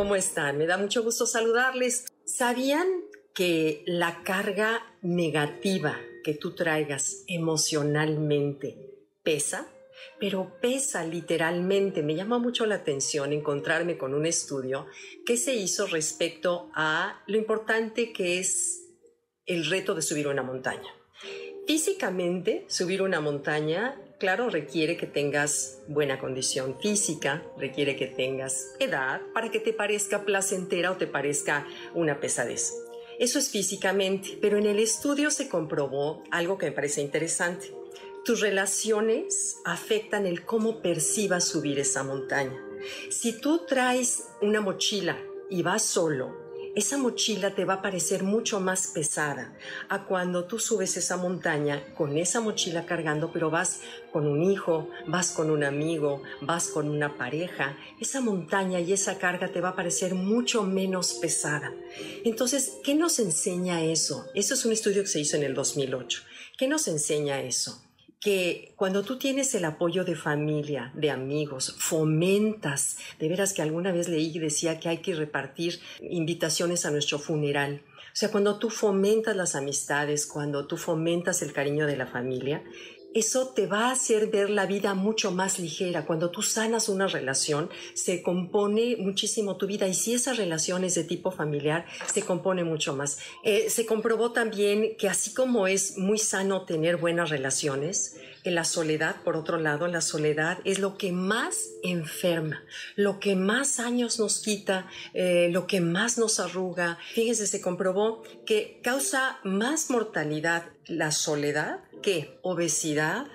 ¿Cómo están? Me da mucho gusto saludarles. ¿Sabían que la carga negativa que tú traigas emocionalmente pesa? Pero pesa literalmente. Me llama mucho la atención encontrarme con un estudio que se hizo respecto a lo importante que es el reto de subir una montaña. Físicamente, subir una montaña, claro, requiere que tengas buena condición física, requiere que tengas edad para que te parezca placentera o te parezca una pesadez. Eso es físicamente, pero en el estudio se comprobó algo que me parece interesante. Tus relaciones afectan el cómo percibas subir esa montaña. Si tú traes una mochila y vas solo, esa mochila te va a parecer mucho más pesada a cuando tú subes esa montaña con esa mochila cargando, pero vas con un hijo, vas con un amigo, vas con una pareja. Esa montaña y esa carga te va a parecer mucho menos pesada. Entonces, ¿qué nos enseña eso? Eso es un estudio que se hizo en el 2008. ¿Qué nos enseña eso? Que cuando tú tienes el apoyo de familia, de amigos, fomentas, de veras que alguna vez leí y decía que hay que repartir invitaciones a nuestro funeral. O sea, cuando tú fomentas las amistades, cuando tú fomentas el cariño de la familia, eso te va a hacer ver la vida mucho más ligera. Cuando tú sanas una relación, se compone muchísimo tu vida y si esa relación es de tipo familiar, se compone mucho más. Eh, se comprobó también que así como es muy sano tener buenas relaciones, la soledad, por otro lado, la soledad es lo que más enferma, lo que más años nos quita, eh, lo que más nos arruga. Fíjense, se comprobó que causa más mortalidad la soledad que obesidad,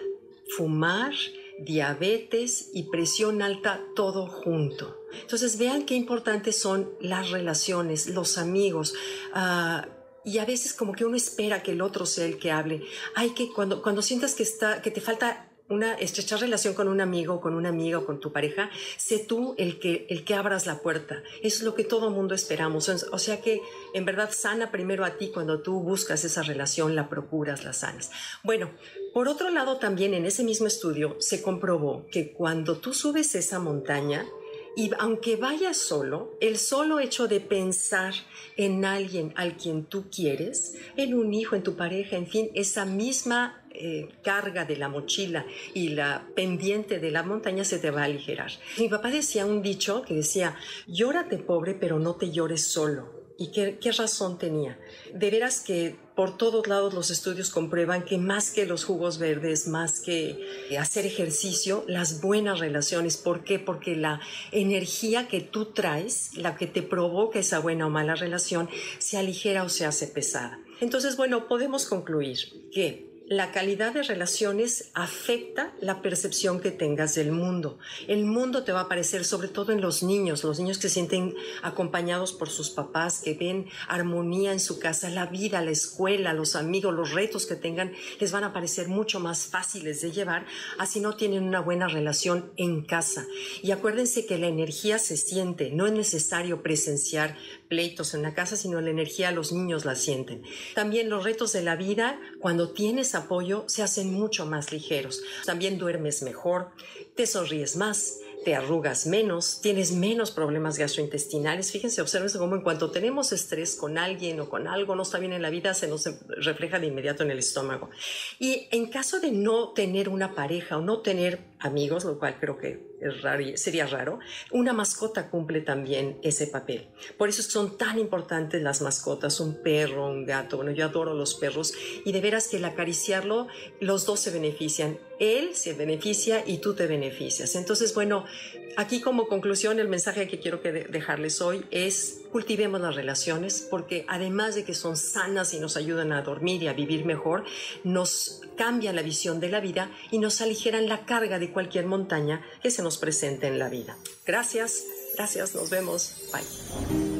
fumar, diabetes y presión alta todo junto. Entonces vean qué importantes son las relaciones, los amigos. Uh, y a veces como que uno espera que el otro sea el que hable. Hay que cuando, cuando sientas que, está, que te falta una estrecha relación con un amigo, con una amiga o con tu pareja, sé tú el que, el que abras la puerta. Es lo que todo mundo esperamos. O sea que en verdad sana primero a ti cuando tú buscas esa relación, la procuras, la sanas. Bueno, por otro lado también en ese mismo estudio se comprobó que cuando tú subes esa montaña, y aunque vayas solo, el solo hecho de pensar en alguien al quien tú quieres, en un hijo, en tu pareja, en fin, esa misma eh, carga de la mochila y la pendiente de la montaña se te va a aligerar. Mi papá decía un dicho que decía, llórate pobre, pero no te llores solo. ¿Y qué, razón tenía? De veras que por todos lados los estudios comprueban que más que los jugos verdes, más que hacer ejercicio, las buenas relaciones. ¿Por qué? Porque la energía que tú traes, la que te provoca esa buena o mala relación, se aligera o se hace pesada. Entonces, bueno, podemos concluir que la calidad de relaciones afecta la percepción que tengas del mundo. El mundo te va a parecer, sobre todo en los niños, los niños que se sienten acompañados por sus papás, que ven armonía en su casa, la vida, la escuela, los amigos, los retos que tengan, les van a parecer mucho más fáciles de llevar, así no tienen una buena relación en casa. Y acuérdense que la energía se siente, no es necesario presenciar pleitos en la casa, sino la energía los niños la sienten. También los retos de la vida, cuando tienes apoyo se hacen mucho más ligeros. También duermes mejor, te sonríes más, te arrugas menos, tienes menos problemas gastrointestinales. Fíjense, observen cómo en cuanto tenemos estrés con alguien o con algo no está bien en la vida, se nos refleja de inmediato en el estómago. Y en caso de no tener una pareja o no tener amigos, lo cual creo que sería raro, una mascota cumple también ese papel. Por eso son tan importantes las mascotas, un perro, un gato. Bueno, yo adoro los perros y de veras que el acariciarlo, los dos se benefician. Él se beneficia y tú te beneficias. Entonces, bueno, aquí como conclusión, el mensaje que quiero que dejarles hoy es cultivemos las relaciones porque además de que son sanas y nos ayudan a dormir y a vivir mejor, nos cambia la visión de la vida y nos aligeran la carga de cualquier montaña que se nos presente en la vida. Gracias, gracias, nos vemos. Bye.